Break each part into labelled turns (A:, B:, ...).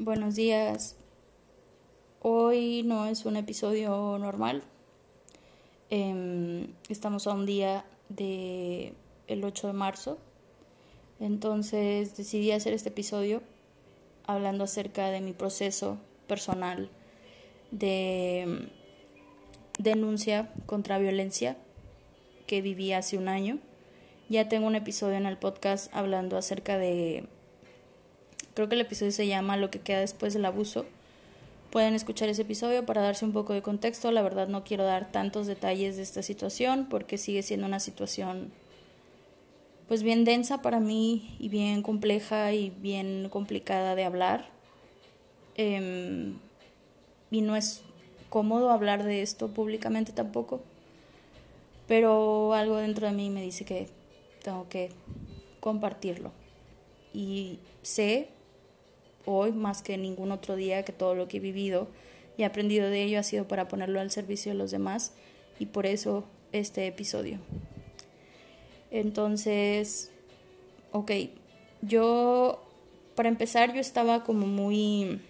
A: buenos días. Hoy no es un episodio normal. Em, estamos a un día de el 8 de marzo. Entonces decidí hacer este episodio hablando acerca de mi proceso personal de em, denuncia contra violencia que viví hace un año. Ya tengo un episodio en el podcast hablando acerca de Creo que el episodio se llama Lo que queda después del abuso. Pueden escuchar ese episodio para darse un poco de contexto. La verdad no quiero dar tantos detalles de esta situación porque sigue siendo una situación pues bien densa para mí y bien compleja y bien complicada de hablar. Em, y no es cómodo hablar de esto públicamente tampoco. Pero algo dentro de mí me dice que tengo que compartirlo. Y sé hoy más que ningún otro día que todo lo que he vivido y aprendido de ello ha sido para ponerlo al servicio de los demás y por eso este episodio. Entonces, ok, yo, para empezar, yo estaba como muy,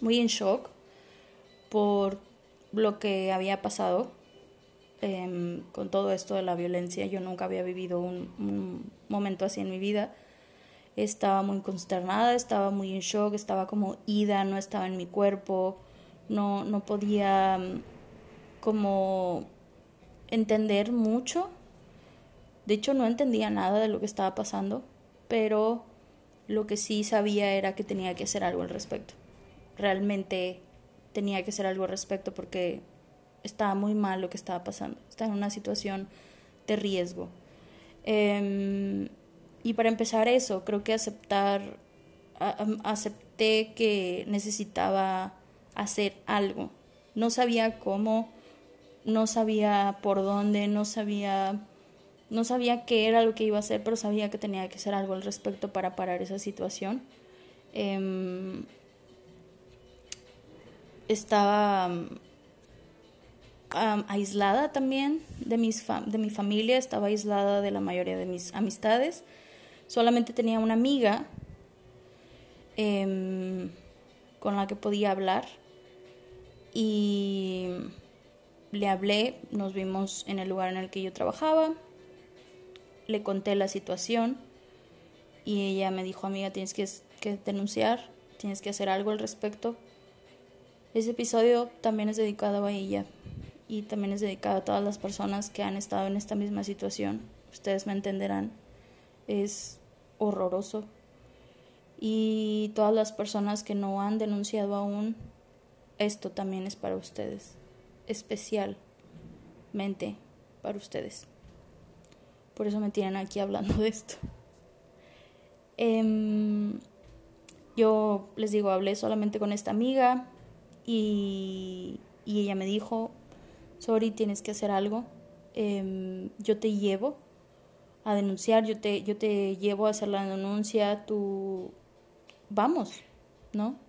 A: muy en shock por lo que había pasado em, con todo esto de la violencia. Yo nunca había vivido un momento así en mi vida estaba muy consternada, estaba muy en shock, estaba como ida, no estaba en mi cuerpo, no, no podía mm, como entender mucho. De hecho, no entendía nada de lo que estaba pasando, pero lo que sí sabía era que tenía que hacer algo al respecto. Realmente tenía que hacer algo al respecto porque estaba muy mal lo que estaba pasando. Estaba en una situación de riesgo. Eh, y para empezar eso, creo que aceptar, acepté que necesitaba hacer algo. No sabía cómo, no sabía por dónde, no sabía, no sabía qué era lo que iba a hacer, pero sabía que tenía que hacer algo al respecto para parar esa situación. Em, estaba aislada también de, mis de mi familia, estaba aislada de la mayoría de mis amistades solamente tenía una amiga em, con la que podía hablar y le hablé, nos vimos en el lugar en el que yo trabajaba, le conté la situación y ella me dijo, amiga, tienes que, que denunciar, tienes que hacer algo al respecto. Ese episodio también es dedicado a ella y también es dedicado a todas las personas que han estado en esta misma situación. Ustedes me entenderán es horroroso. Y todas las personas que no han denunciado aún, esto también es para ustedes, especialmente para ustedes. Por eso me tienen aquí hablando de esto. Em, yo les digo, hablé solamente con esta amiga y, y ella me dijo, sorry, tienes que hacer algo, em, yo te llevo a denunciar, yo te, yo te llevo a hacer la denuncia, tú vamos, ¿no?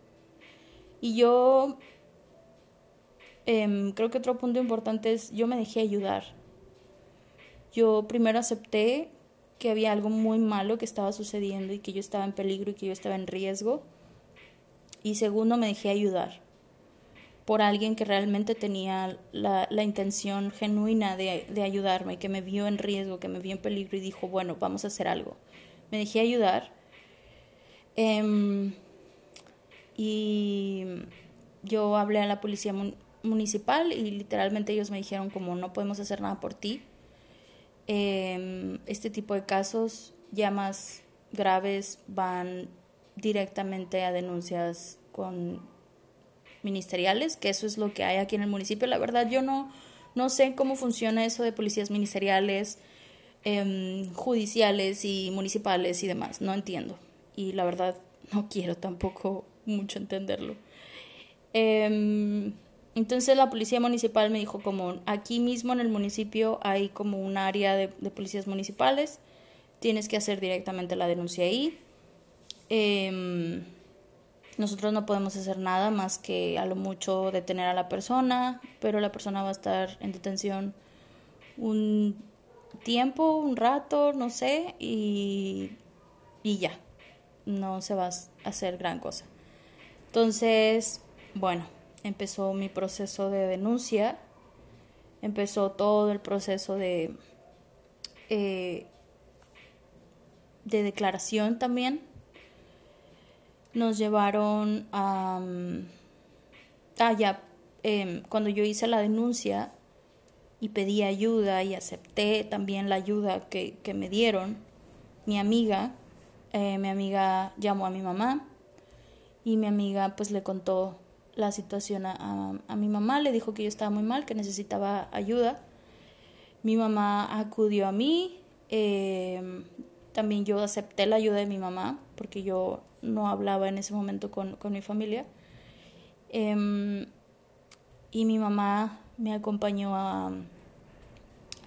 A: Y yo em, creo que otro punto importante es, yo me dejé ayudar. Yo primero acepté que había algo muy malo que estaba sucediendo y que yo estaba en peligro y que yo estaba en riesgo. Y segundo, me dejé ayudar por alguien que realmente tenía la, la intención genuina de, de, ayudarme, que me vio en riesgo, que me vio en peligro y dijo, bueno, vamos a hacer algo. Me dejé ayudar. Eh, y yo hablé a la policía municipal y literalmente ellos me dijeron como no podemos hacer nada por ti. Eh, este tipo de casos ya más graves van directamente a denuncias con ministeriales, que eso es lo que hay aquí en el municipio. La verdad, yo no, no sé cómo funciona eso de policías ministeriales, em, judiciales y municipales y demás. No entiendo. Y la verdad, no quiero tampoco mucho entenderlo. Em, entonces la policía municipal me dijo como aquí mismo en el municipio hay como un área de, policías municipales, tienes que hacer directamente la denuncia ahí. Eh, nosotros no podemos hacer nada más que a lo mucho detener a la persona, pero la persona va a estar en detención un tiempo, un rato, no sé, y, y ya, no se va a hacer gran cosa. Entonces, bueno, empezó mi proceso de denuncia, empezó todo el proceso de, eh, de declaración también. Nos llevaron a... Ah, ya, em, cuando yo hice la denuncia y pedí ayuda y acepté también la ayuda que, que me dieron, mi amiga, eh, mi amiga llamó a mi mamá y mi amiga pues le contó la situación a, a, mi mamá, le dijo que yo estaba muy mal, que necesitaba ayuda. Mi mamá acudió a mí, em, también yo acepté la ayuda de mi mamá porque yo no hablaba en ese momento con, con mi familia. Em, y mi mamá me acompañó a,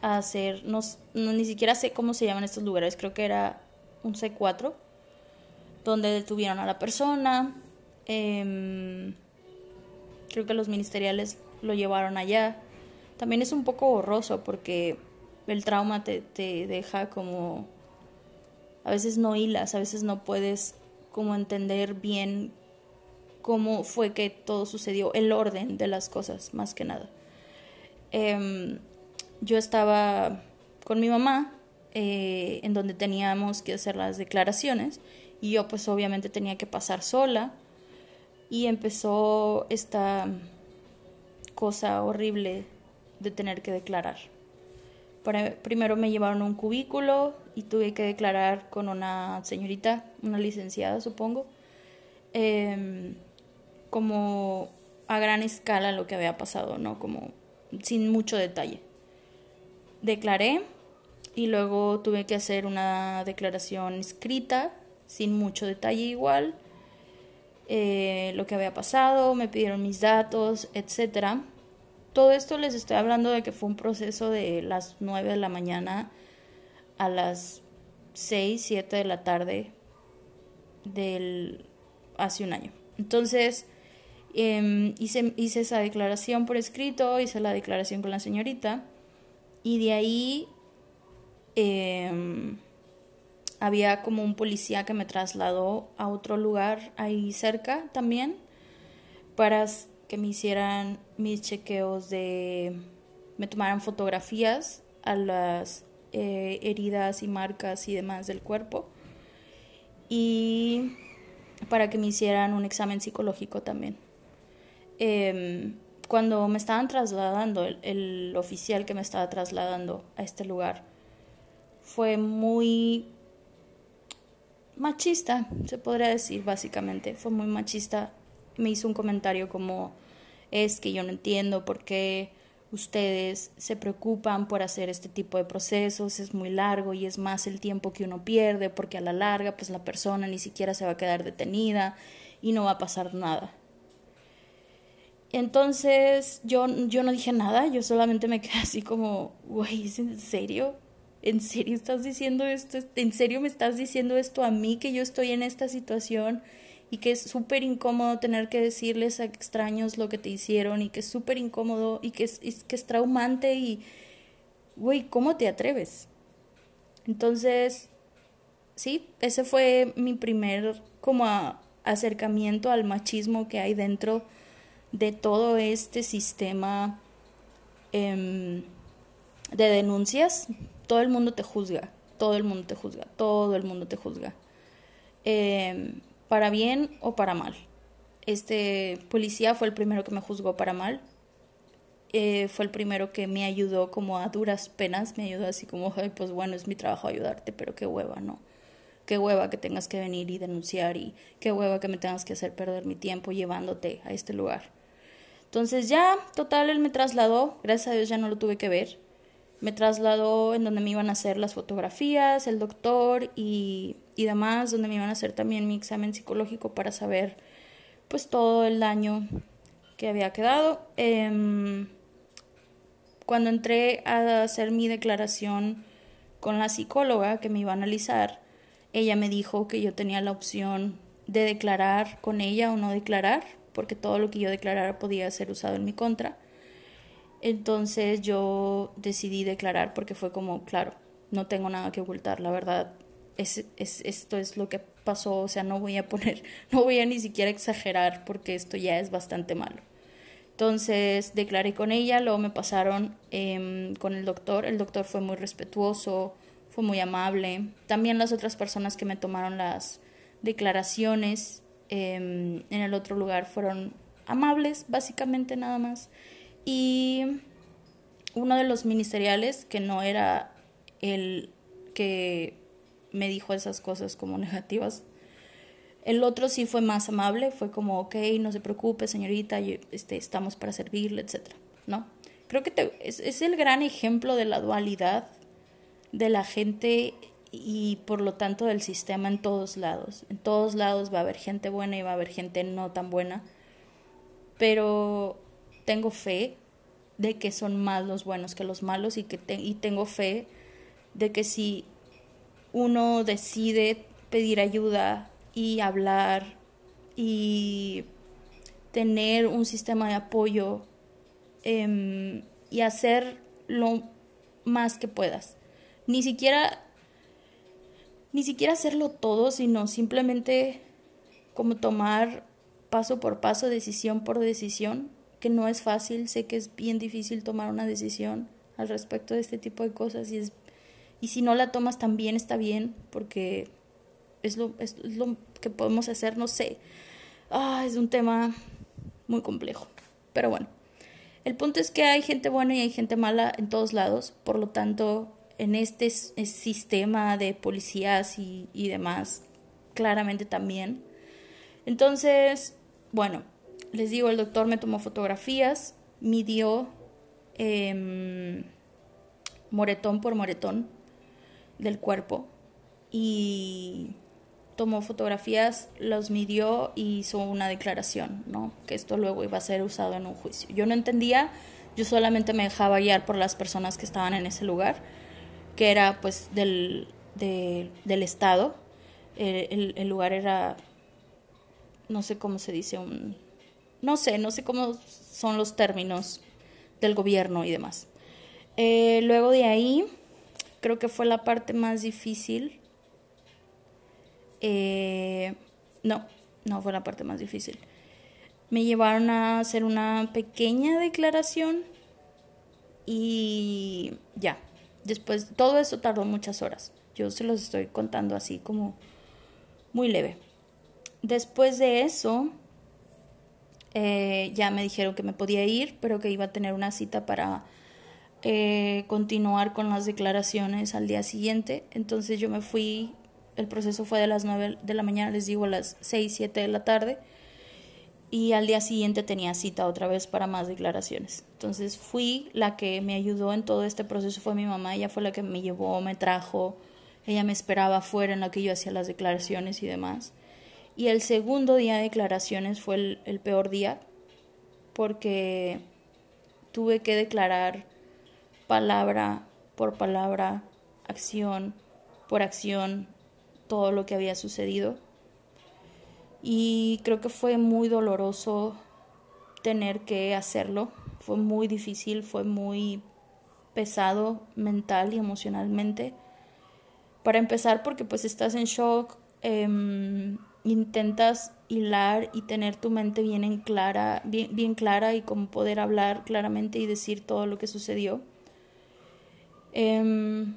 A: a hacer, no, ni siquiera sé cómo se llaman estos lugares, creo que era un C4, donde detuvieron a la persona. Em, creo que los ministeriales lo llevaron allá. También es un poco borroso porque el trauma te, te deja como... A veces no hilas, a veces no puedes como entender bien cómo fue que todo sucedió, el orden de las cosas, más que nada. Em, yo estaba con mi mamá, eh, en donde teníamos que hacer las declaraciones, y yo pues obviamente tenía que pasar sola, y empezó esta cosa horrible de tener que declarar. Primero me llevaron a un cubículo y tuve que declarar con una señorita, una licenciada supongo, em, como a gran escala lo que había pasado, ¿no? Como sin mucho detalle. Declaré y luego tuve que hacer una declaración escrita, sin mucho detalle igual, eh, lo que había pasado, me pidieron mis datos, etc. Todo esto les estoy hablando de que fue un proceso de las 9 de la mañana a las 6, 7 de la tarde del hace un año. Entonces, Em, hice, hice esa declaración por escrito, hice la declaración con la señorita y de ahí em, había como un policía que me trasladó a otro lugar ahí cerca también para que me hicieran mis chequeos de, me tomaran fotografías a las eh, heridas y marcas y demás del cuerpo y para que me hicieran un examen psicológico también. Em, cuando me estaban trasladando, el, oficial que me estaba trasladando a este lugar fue muy machista, se podría decir básicamente, fue muy machista. Me hizo un comentario como, es que yo no entiendo por qué ustedes se preocupan por hacer este tipo de procesos, es muy largo y es más el tiempo que uno pierde, porque a la larga pues la persona ni siquiera se va a quedar detenida y no va a pasar nada. Entonces yo, yo no dije nada, yo solamente me quedé así como, güey, ¿es en serio? ¿En serio estás diciendo esto? ¿En serio me estás diciendo esto a mí que yo estoy en esta situación y que es súper incómodo tener que decirles a extraños lo que te hicieron y que es súper incómodo y que es, que es traumante y, güey, ¿cómo te atreves? Entonces, sí, ese fue mi primer como acercamiento al machismo que hay dentro de todo este sistema em, de denuncias, todo el mundo te juzga, todo el mundo te juzga, todo el mundo te juzga. Em, para bien o para mal. Este policía fue el primero que me juzgó para mal. Eh, fue el primero que me ayudó como a duras penas, me ayudó así como, pues bueno, es mi trabajo ayudarte, pero qué hueva, ¿no? Qué hueva que tengas que venir y denunciar y qué hueva que me tengas que hacer perder mi tiempo llevándote a este lugar. Entonces ya, total, él me trasladó, gracias a Dios ya no lo tuve que ver, me trasladó en donde me iban a hacer las fotografías, el doctor y, y demás, donde me iban a hacer también mi examen psicológico para saber pues todo el daño que había quedado. Em, cuando entré a hacer mi declaración con la psicóloga que me iba a analizar, ella me dijo que yo tenía la opción de declarar con ella o no declarar porque todo lo que yo declarara podía ser usado en mi contra. Entonces yo decidí declarar porque fue como, claro, no tengo nada que ocultar, la verdad, es, es, esto es lo que pasó, o sea, no voy a poner, no voy a ni siquiera exagerar porque esto ya es bastante malo. Entonces declaré con ella, luego me pasaron em, con el doctor, el doctor fue muy respetuoso, fue muy amable. También las otras personas que me tomaron las declaraciones em, en el otro lugar fueron amables, básicamente nada más. Y uno de los ministeriales, que no era el que me dijo esas cosas como negativas, el otro sí fue más amable, fue como, ok, no se preocupe, señorita, este, estamos para servirle, etc. ¿No? Creo que es, es el gran ejemplo de la dualidad de la gente y por lo tanto del sistema en todos lados. En todos lados va a haber gente buena y va a haber gente no tan buena. Pero tengo fe de que son más los buenos que los malos y, que y tengo fe de que si uno decide pedir ayuda y hablar y tener un sistema de apoyo em, y hacer lo más que puedas. Ni siquiera, ni siquiera hacerlo todo, sino simplemente como tomar paso por paso, decisión por decisión, que no es fácil, sé que es bien difícil tomar una decisión al respecto de este tipo de cosas y es y si no la tomas también está bien porque es lo, es lo que podemos hacer, no sé. Ah, es un tema muy complejo. Pero bueno, el punto es que hay gente buena y hay gente mala en todos lados, por lo tanto, en este sistema de policías y, y demás, claramente también. Entonces, bueno, les digo, el doctor me tomó fotografías, midió eh, moretón por moretón del cuerpo y tomó fotografías, los midió y hizo una declaración, ¿no? Que esto luego iba a ser usado en un juicio. Yo no entendía, yo solamente me dejaba guiar por las personas que estaban en ese lugar, que era pues del, del Estado. El, el, lugar era, no sé cómo se dice, un, no sé, no sé cómo son los términos del gobierno y demás. Eh, luego de ahí, creo que fue la parte más difícil eh, no, no fue la parte más difícil. Me llevaron a hacer una pequeña declaración y ya. Después, todo eso tardó muchas horas. Yo se los estoy contando así como muy leve. Después de eso, eh, ya me dijeron que me podía ir, pero que iba a tener una cita para eh, continuar con las declaraciones al día siguiente. Entonces yo me fui el proceso fue de las 9 de la mañana, les digo, a las 6, 7 de la tarde. Y al día siguiente tenía cita otra vez para más declaraciones. Entonces fui la que me ayudó en todo este proceso, fue mi mamá, ella fue la que me llevó, me trajo, ella me esperaba afuera en la que yo hacía las declaraciones y demás. Y el segundo día de declaraciones fue el, el peor día porque tuve que declarar palabra por palabra, acción por acción, todo lo que había sucedido. Y creo que fue muy doloroso tener que hacerlo. Fue muy difícil, fue muy pesado mental y emocionalmente. Para empezar, porque pues estás en shock, em, intentas hilar y tener tu mente bien en clara, bien clara y como poder hablar claramente y decir todo lo que sucedió. Em,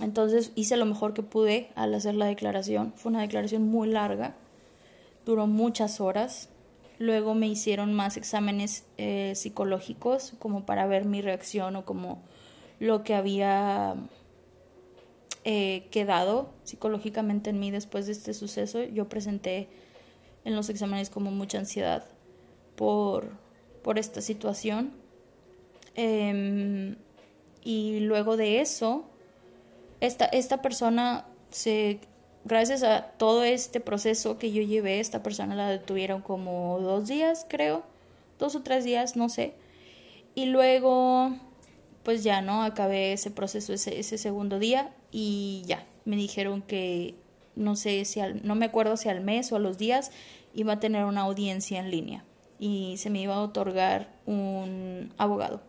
A: entonces hice lo mejor que pude al hacer la declaración. Fue una declaración muy larga, duró muchas horas. Luego me hicieron más exámenes eh, psicológicos como para ver mi reacción o como lo que había eh, quedado psicológicamente en mí después de este suceso. Yo presenté en los exámenes como mucha ansiedad por, por esta situación. Em, y luego de eso esta, esta persona se gracias a todo este proceso que yo llevé, esta persona la detuvieron como dos días, creo, dos o tres días, no sé. Y luego, pues ya, ¿no? Acabé ese proceso ese, ese segundo día y ya, me dijeron que no sé si al, no me acuerdo si al mes o a los días iba a tener una audiencia en línea y se me iba a otorgar un abogado.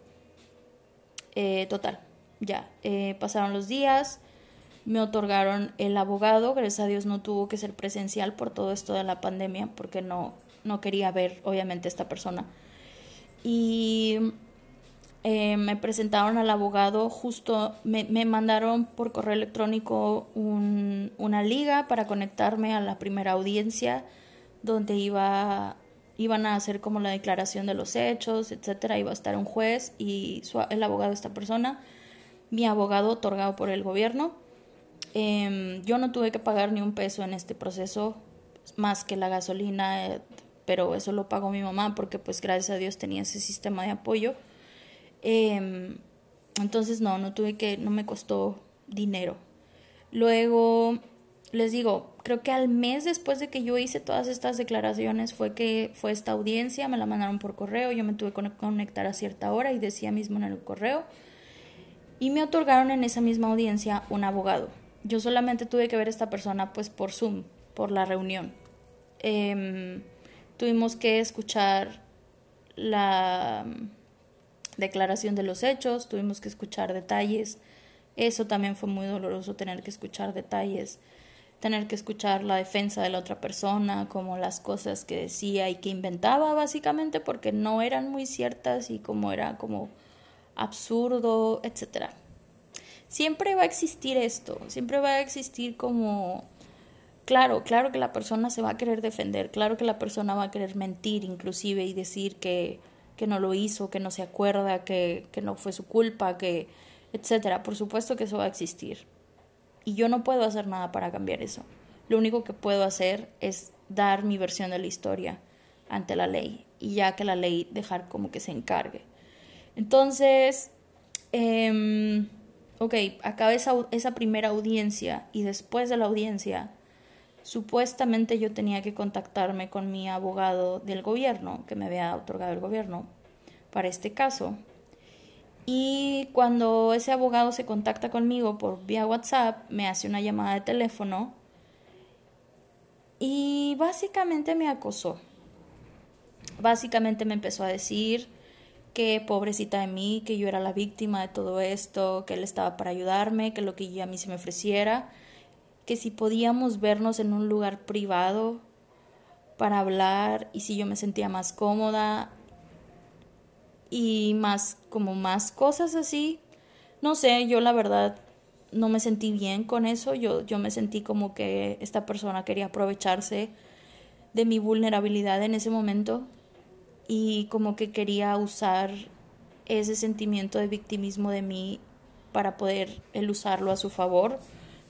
A: Eh, total, ya, eh, pasaron los días, me otorgaron el abogado, gracias a Dios no tuvo que ser presencial por todo esto de la pandemia, porque no, no quería ver obviamente a esta persona. Y eh, me presentaron al abogado, justo me, me mandaron por correo electrónico un, una liga para conectarme a la primera audiencia donde iba, iban a hacer como la declaración de los hechos, etcétera, iba a estar un juez y el abogado de esta persona, mi abogado otorgado por el gobierno. Em, yo no tuve que pagar ni un peso en este proceso, más que la gasolina, eh, pero eso lo pagó mi mamá porque pues gracias a Dios tenía ese sistema de apoyo. Em, entonces no, no tuve que, no me costó dinero. Luego, les digo, creo que al mes después de que yo hice todas estas declaraciones fue que fue esta audiencia, me la mandaron por correo, yo me tuve que conectar a cierta hora y decía mismo en el correo. Y me otorgaron en esa misma audiencia un abogado. Yo solamente tuve que ver a esta persona pues por Zoom, por la reunión. Em, tuvimos que escuchar la declaración de los hechos, tuvimos que escuchar detalles. Eso también fue muy doloroso tener que escuchar detalles, tener que escuchar la defensa de la otra persona, como las cosas que decía y que inventaba básicamente porque no eran muy ciertas y como era como absurdo, etcétera. Siempre va a existir esto, siempre va a existir como claro, claro que la persona se va a querer defender, claro que la persona va a querer mentir inclusive y decir que que no lo hizo, que no se acuerda, que, que no fue su culpa, que etcétera. Por supuesto que eso va a existir. Y yo no puedo hacer nada para cambiar eso. Lo único que puedo hacer es dar mi versión de la historia ante la ley y ya que la ley dejar como que se encargue. Entonces, eh, ok, acaba esa, esa primera audiencia y después de la audiencia Supuestamente yo tenía que contactarme con mi abogado del gobierno, que me había otorgado el gobierno, para este caso. Y cuando ese abogado se contacta conmigo por vía WhatsApp, me hace una llamada de teléfono y básicamente me acosó. Básicamente me empezó a decir que pobrecita de mí, que yo era la víctima de todo esto, que él estaba para ayudarme, que lo que a mí se me ofreciera que si podíamos vernos en un lugar privado para hablar y si yo me sentía más cómoda y más como más cosas así. No sé, yo la verdad no me sentí bien con eso, yo, yo me sentí como que esta persona quería aprovecharse de mi vulnerabilidad en ese momento y como que quería usar ese sentimiento de victimismo de mí para poder él usarlo a su favor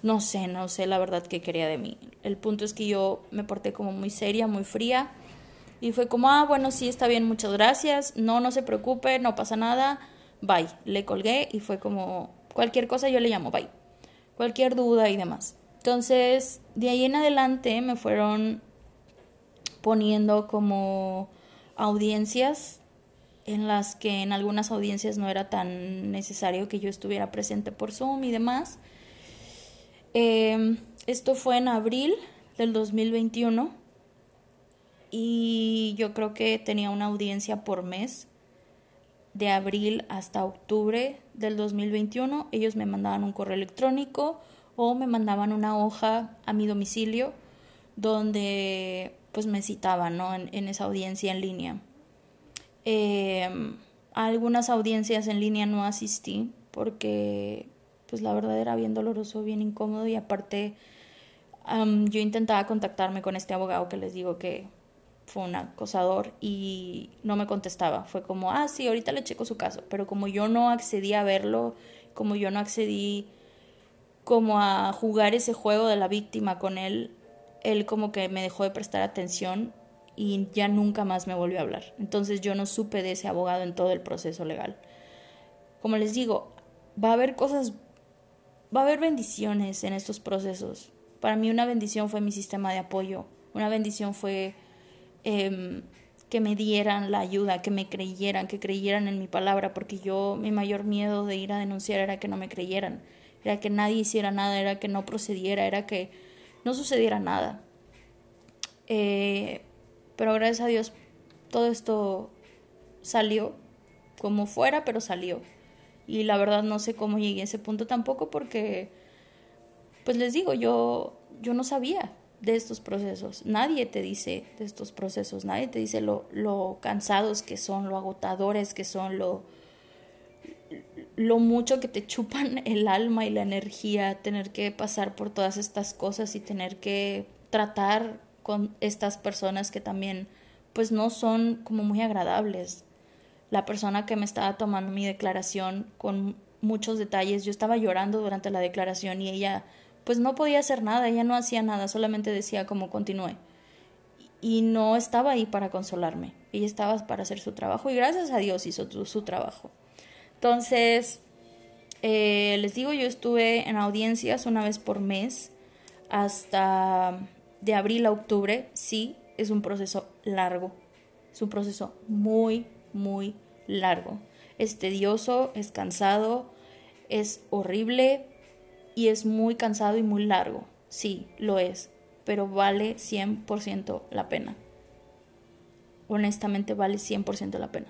A: no sé, no sé la verdad que quería de mí. El punto es que yo me porté como muy seria, muy fría. Y fue como, ah, bueno, sí, está bien, muchas gracias. No, no se preocupe, no pasa nada. Bye. Le colgué y fue como, cualquier cosa yo le llamo, bye. Cualquier duda y demás. Entonces, de ahí en adelante me fueron poniendo como audiencias en las que en algunas audiencias no era tan necesario que yo estuviera presente por Zoom y demás. Em, esto fue en abril del 2021 y yo creo que tenía una audiencia por mes de abril hasta octubre del 2021. Ellos me mandaban un correo electrónico o me mandaban una hoja a mi domicilio donde pues me citaban ¿no? en, esa audiencia en línea. Em, algunas audiencias en línea no asistí porque pues la verdad era bien doloroso, bien incómodo y aparte yo intentaba contactarme con este abogado que les digo que fue un acosador y no me contestaba. Fue como, ah, sí, ahorita le checo su caso. Pero como yo no accedí a verlo, como yo no accedí como a jugar ese juego de la víctima con él, él como que me dejó de prestar atención y ya nunca más me volvió a hablar. Entonces yo no supe de ese abogado en todo el proceso legal. Como les digo, va a haber cosas va a haber bendiciones en estos procesos. Para mí una bendición fue mi sistema de apoyo, una bendición fue em, que me dieran la ayuda, que me creyeran, que creyeran en mi palabra, porque yo mi mayor miedo de ir a denunciar era que no me creyeran, era que nadie hiciera nada, era que no procediera, era que no sucediera nada. Eh, pero gracias a Dios todo esto salió como fuera, pero salió. Y la verdad no sé cómo llegué a ese punto tampoco porque pues les digo, yo, yo no sabía de estos procesos. Nadie te dice de estos procesos, nadie te dice lo, lo cansados que son, lo agotadores que son, lo, lo mucho que te chupan el alma y la energía, tener que pasar por todas estas cosas y tener que tratar con estas personas que también pues no son como muy agradables. La persona que me estaba tomando mi declaración con muchos detalles, yo estaba llorando durante la declaración y ella pues no podía hacer nada, ella no hacía nada, solamente decía como continúe. Y no estaba ahí para consolarme, ella estaba para hacer su trabajo y gracias a Dios hizo su, trabajo. Entonces, eh, les digo, yo estuve en audiencias una vez por mes hasta de abril a octubre, sí, es un proceso largo, es un proceso muy, muy largo. Es tedioso, es cansado, es horrible, y es muy cansado y muy largo. Sí, lo es, pero vale 100% la pena. Honestamente vale 100% la pena.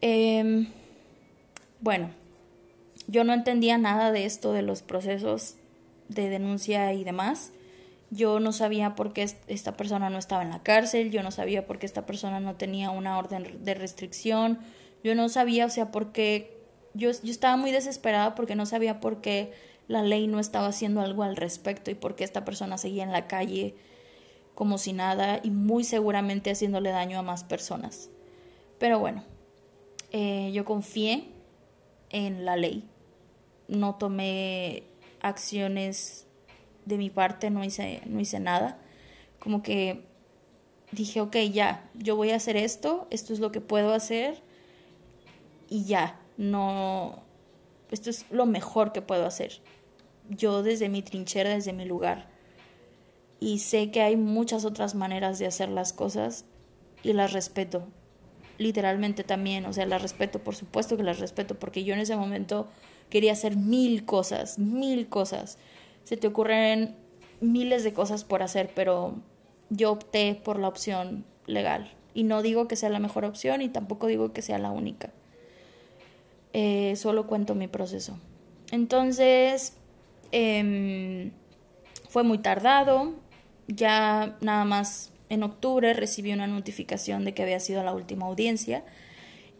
A: Em, bueno, yo no entendía nada de esto de los procesos de denuncia y demás. Yo no sabía por qué esta persona no estaba en la cárcel, yo no sabía por qué esta persona no tenía una orden de restricción, yo no sabía, o sea, por qué yo, yo estaba muy desesperada porque no sabía por qué la ley no estaba haciendo algo al respecto y por qué esta persona seguía en la calle como si nada y muy seguramente haciéndole daño a más personas. Pero bueno, eh, yo confié en la ley, no tomé acciones de mi parte, no hice, no hice nada, como que dije, ok, ya, yo voy a hacer esto, esto es lo que puedo hacer y ya, no, esto es lo mejor que puedo hacer. Yo desde mi trinchera, desde mi lugar. Y sé que hay muchas otras maneras de hacer las cosas y las respeto. Literalmente también, o sea, las respeto, por supuesto que las respeto, porque yo en ese momento quería hacer mil cosas, mil cosas. Se te ocurren miles de cosas por hacer, pero yo opté por la opción legal. Y no digo que sea la mejor opción y tampoco digo que sea la única. Eh, solo cuento mi proceso. Entonces, em, fue muy tardado, ya nada más en octubre recibí una notificación de que había sido la última audiencia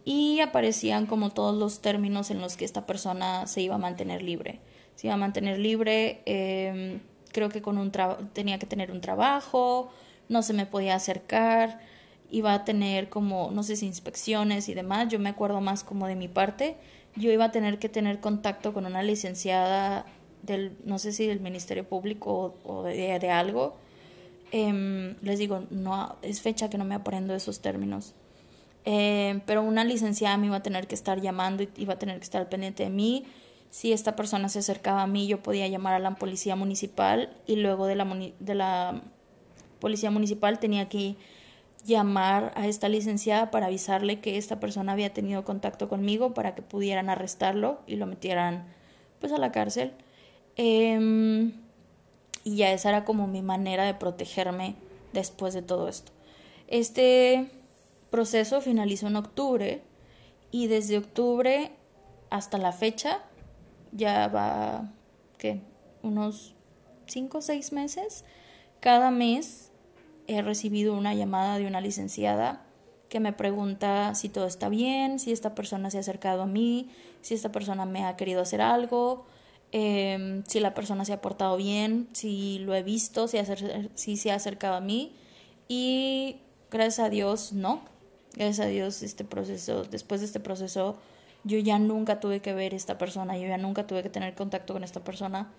A: y aparecían como todos los términos en los que esta persona se iba a mantener libre. Se iba a mantener libre, em, creo que con un tenía que tener un trabajo, no se me podía acercar, iba a tener como, no sé si inspecciones y demás, yo me acuerdo más como de mi parte, yo iba a tener que tener contacto con una licenciada del, no sé si del Ministerio Público o, de, algo. Em, les digo, no, es fecha que no me aprendo esos términos. Em, pero una licenciada me iba a tener que estar llamando y iba a tener que estar pendiente de mí. Si esta persona se acercaba a mí, yo podía llamar a la policía municipal y luego de la, de la policía municipal tenía que llamar a esta licenciada para avisarle que esta persona había tenido contacto conmigo para que pudieran arrestarlo y lo metieran pues a la cárcel. Em, y ya esa era como mi manera de protegerme después de todo esto. Este proceso finalizó en octubre y desde octubre hasta la fecha ya va, ¿qué? Unos 5 o 6 meses. Cada mes he recibido una llamada de una licenciada que me pregunta si todo está bien, si esta persona se ha acercado a mí, si esta persona me ha querido hacer algo, em, si la persona se ha portado bien, si lo he visto, si, si se ha acercado a mí. Y gracias a Dios, no. Gracias a Dios, este proceso, después de este proceso, yo ya nunca tuve que ver a esta persona, yo ya nunca tuve que tener contacto con esta persona,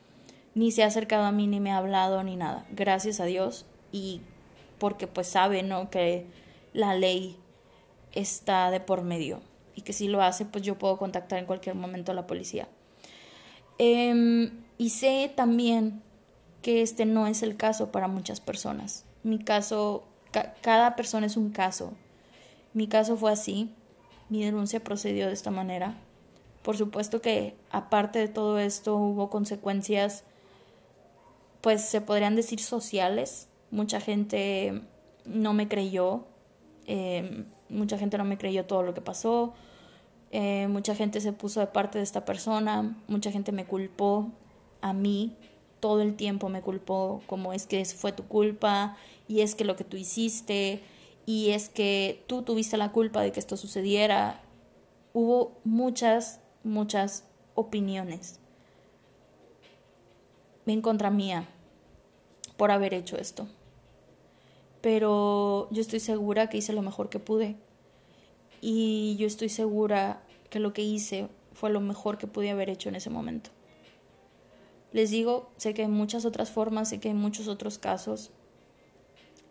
A: ni se ha acercado a mí, ni me ha hablado, ni nada. Gracias a Dios. Y porque pues sabe, ¿no? Que la ley está de por medio y que si lo hace, pues yo puedo contactar en cualquier momento a la policía. Em, y sé también que este no es el caso para muchas personas. Mi caso, cada persona es un caso. Mi caso fue así, mi denuncia procedió de esta manera. Por supuesto que aparte de todo esto hubo consecuencias, pues se podrían decir sociales, mucha gente no me creyó, eh, mucha gente no me creyó todo lo que pasó, eh, mucha gente se puso de parte de esta persona, mucha gente me culpó a mí todo el tiempo me culpó como es que fue tu culpa y es que lo que tú hiciste y es que tú tuviste la culpa de que esto sucediera. Hubo muchas, muchas opiniones en contra mía por haber hecho esto. Pero yo estoy segura que hice lo mejor que pude. Y yo estoy segura que lo que hice fue lo mejor que pude haber hecho en ese momento. Les digo, sé que hay muchas otras formas, sé que hay muchos otros casos,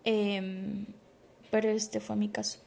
A: em, pero este fue mi caso.